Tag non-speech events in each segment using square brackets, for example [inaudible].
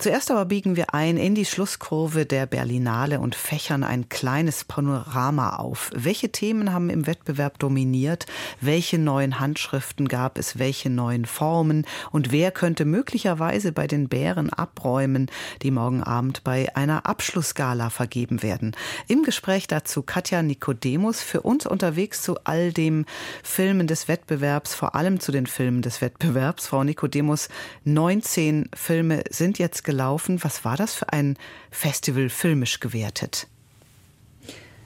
Zuerst aber biegen wir ein in die Schlusskurve der Berlinale und fächern ein kleines Panorama auf. Welche Themen haben im Wettbewerb dominiert? Welche neuen Handschriften gab es? Welche neuen Formen? Und wer könnte möglicherweise bei den Bären abräumen, die morgen Abend bei einer Abschlussgala vergeben werden? Im Gespräch dazu Katja Nikodemus, für uns unterwegs zu all dem Filmen des Wettbewerbs, vor allem zu den Filmen des Wettbewerbs. Frau Nikodemus, 19 Filme sind jetzt gelaufen. Was war das für ein Festival filmisch gewertet?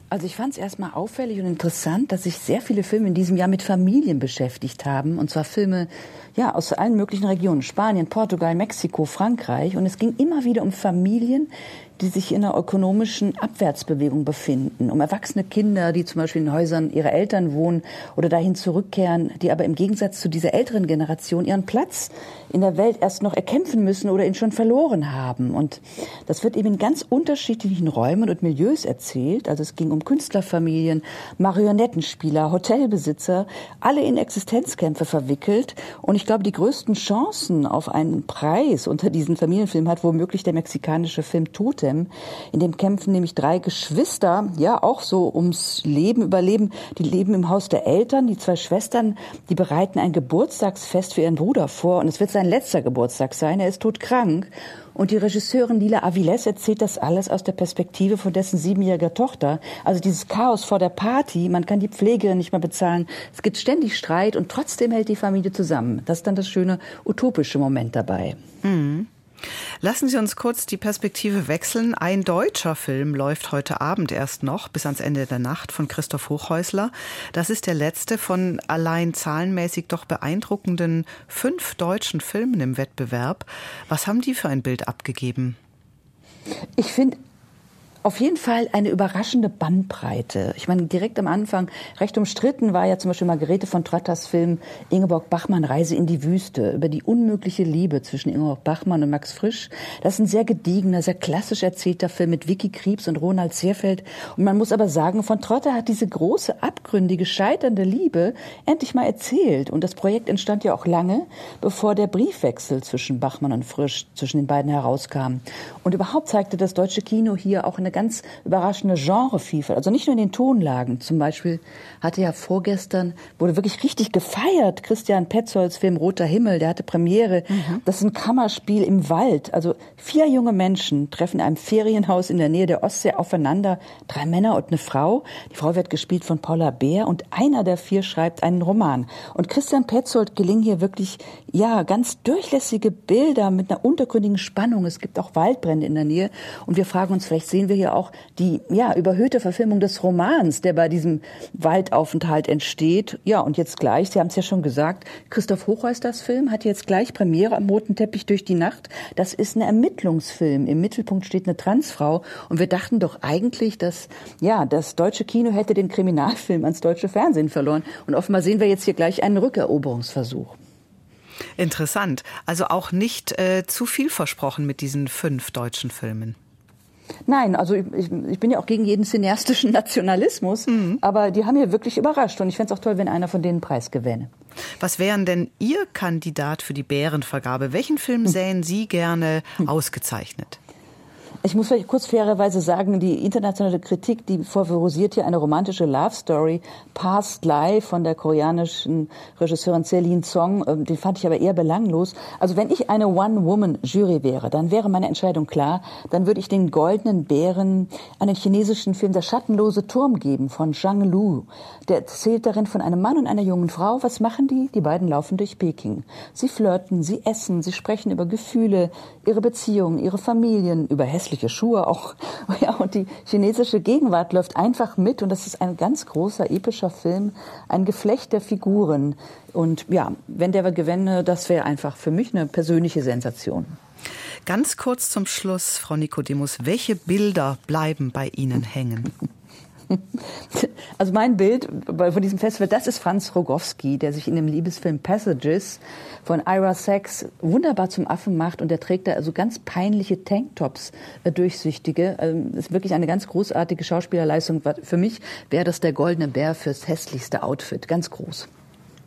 Also ich fand es erstmal auffällig und interessant, dass sich sehr viele Filme in diesem Jahr mit Familien beschäftigt haben. Und zwar Filme ja, aus allen möglichen Regionen. Spanien, Portugal, Mexiko, Frankreich. Und es ging immer wieder um Familien, die sich in einer ökonomischen Abwärtsbewegung befinden, um erwachsene Kinder, die zum Beispiel in Häusern ihrer Eltern wohnen oder dahin zurückkehren, die aber im Gegensatz zu dieser älteren Generation ihren Platz in der Welt erst noch erkämpfen müssen oder ihn schon verloren haben. Und das wird eben in ganz unterschiedlichen Räumen und Milieus erzählt. Also es ging um Künstlerfamilien, Marionettenspieler, Hotelbesitzer, alle in Existenzkämpfe verwickelt. Und ich glaube, die größten Chancen auf einen Preis unter diesen Familienfilmen hat womöglich der mexikanische Film Tote Totem. In dem kämpfen nämlich drei Geschwister, ja, auch so ums Leben, Überleben. Die leben im Haus der Eltern. Die zwei Schwestern, die bereiten ein Geburtstagsfest für ihren Bruder vor. Und es wird sein letzter Geburtstag sein. Er ist todkrank. Und die Regisseurin Lila Aviles erzählt das alles aus der Perspektive von dessen siebenjähriger Tochter. Also dieses Chaos vor der Party, man kann die Pflegerin nicht mehr bezahlen. Es gibt ständig Streit und trotzdem hält die Familie zusammen. Das ist dann das schöne utopische Moment dabei. Mhm. Lassen Sie uns kurz die Perspektive wechseln. Ein deutscher Film läuft heute Abend erst noch bis ans Ende der Nacht von Christoph Hochhäusler. Das ist der letzte von allein zahlenmäßig doch beeindruckenden fünf deutschen Filmen im Wettbewerb. Was haben die für ein Bild abgegeben? Ich finde auf jeden Fall eine überraschende Bandbreite. Ich meine, direkt am Anfang, recht umstritten war ja zum Beispiel Margarete von Trotters Film Ingeborg Bachmann Reise in die Wüste über die unmögliche Liebe zwischen Ingeborg Bachmann und Max Frisch. Das ist ein sehr gediegener, sehr klassisch erzählter Film mit Vicky Kriebs und Ronald Seerfeld. Und man muss aber sagen, von Trotter hat diese große, abgründige, scheiternde Liebe endlich mal erzählt. Und das Projekt entstand ja auch lange, bevor der Briefwechsel zwischen Bachmann und Frisch zwischen den beiden herauskam. Und überhaupt zeigte das deutsche Kino hier auch eine ganz überraschende Genrevielfalt. Also nicht nur in den Tonlagen. Zum Beispiel hatte ja vorgestern, wurde wirklich richtig gefeiert, Christian Petzolds Film Roter Himmel, der hatte Premiere. Mhm. Das ist ein Kammerspiel im Wald. Also vier junge Menschen treffen in einem Ferienhaus in der Nähe der Ostsee aufeinander. Drei Männer und eine Frau. Die Frau wird gespielt von Paula Beer und einer der vier schreibt einen Roman. Und Christian Petzold gelingen hier wirklich, ja, ganz durchlässige Bilder mit einer untergründigen Spannung. Es gibt auch Waldbrände in der Nähe. Und wir fragen uns, vielleicht sehen wir hier ja auch die ja, überhöhte Verfilmung des Romans, der bei diesem Waldaufenthalt entsteht. Ja, und jetzt gleich, Sie haben es ja schon gesagt, Christoph Hochheusters Film hat jetzt gleich Premiere am Roten Teppich durch die Nacht. Das ist ein Ermittlungsfilm. Im Mittelpunkt steht eine Transfrau. Und wir dachten doch eigentlich, dass ja, das deutsche Kino hätte den Kriminalfilm ans deutsche Fernsehen verloren. Und offenbar sehen wir jetzt hier gleich einen Rückeroberungsversuch. Interessant. Also auch nicht äh, zu viel versprochen mit diesen fünf deutschen Filmen. Nein, also ich, ich, bin ja auch gegen jeden cineastischen [laughs] Nationalismus, mhm. aber die haben mir wirklich überrascht und ich fände es auch toll, wenn einer von denen Preis gewinne. Was wären denn Ihr Kandidat für die Bärenvergabe? Welchen Film [laughs] sähen Sie gerne ausgezeichnet? Ich muss vielleicht kurz fairerweise sagen, die internationale Kritik, die favorisiert hier eine romantische Love Story, Past Life von der koreanischen Regisseurin Celine Song, ähm, den fand ich aber eher belanglos. Also wenn ich eine One-Woman-Jury wäre, dann wäre meine Entscheidung klar, dann würde ich den Goldenen Bären einen chinesischen Film Der schattenlose Turm geben von Zhang Lu. Der erzählt darin von einem Mann und einer jungen Frau. Was machen die? Die beiden laufen durch Peking. Sie flirten, sie essen, sie sprechen über Gefühle, ihre Beziehungen, ihre Familien, über hässliche hässliche Schuhe auch. [laughs] Ja, und die chinesische Gegenwart läuft einfach mit und das ist ein ganz großer epischer Film, ein Geflecht der Figuren. Und ja, wenn der gewänne, das wäre einfach für mich eine persönliche Sensation. Ganz kurz zum Schluss, Frau Nikodemus, welche Bilder bleiben bei Ihnen hängen? [laughs] [laughs] Also mein Bild von diesem Festival, das ist Franz Rogowski, der sich in dem Liebesfilm Passages von Ira Sachs wunderbar zum Affen macht und der trägt da also ganz peinliche Tanktops, äh, durchsichtige. Ähm, ist wirklich eine ganz großartige Schauspielerleistung. Für mich wäre das der goldene Bär fürs hässlichste Outfit, ganz groß.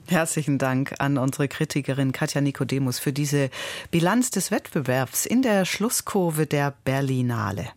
Herzlichen Dank an unsere Kritikerin Katja Nikodemus für diese Bilanz des Wettbewerbs in der Schlusskurve der Berlinale.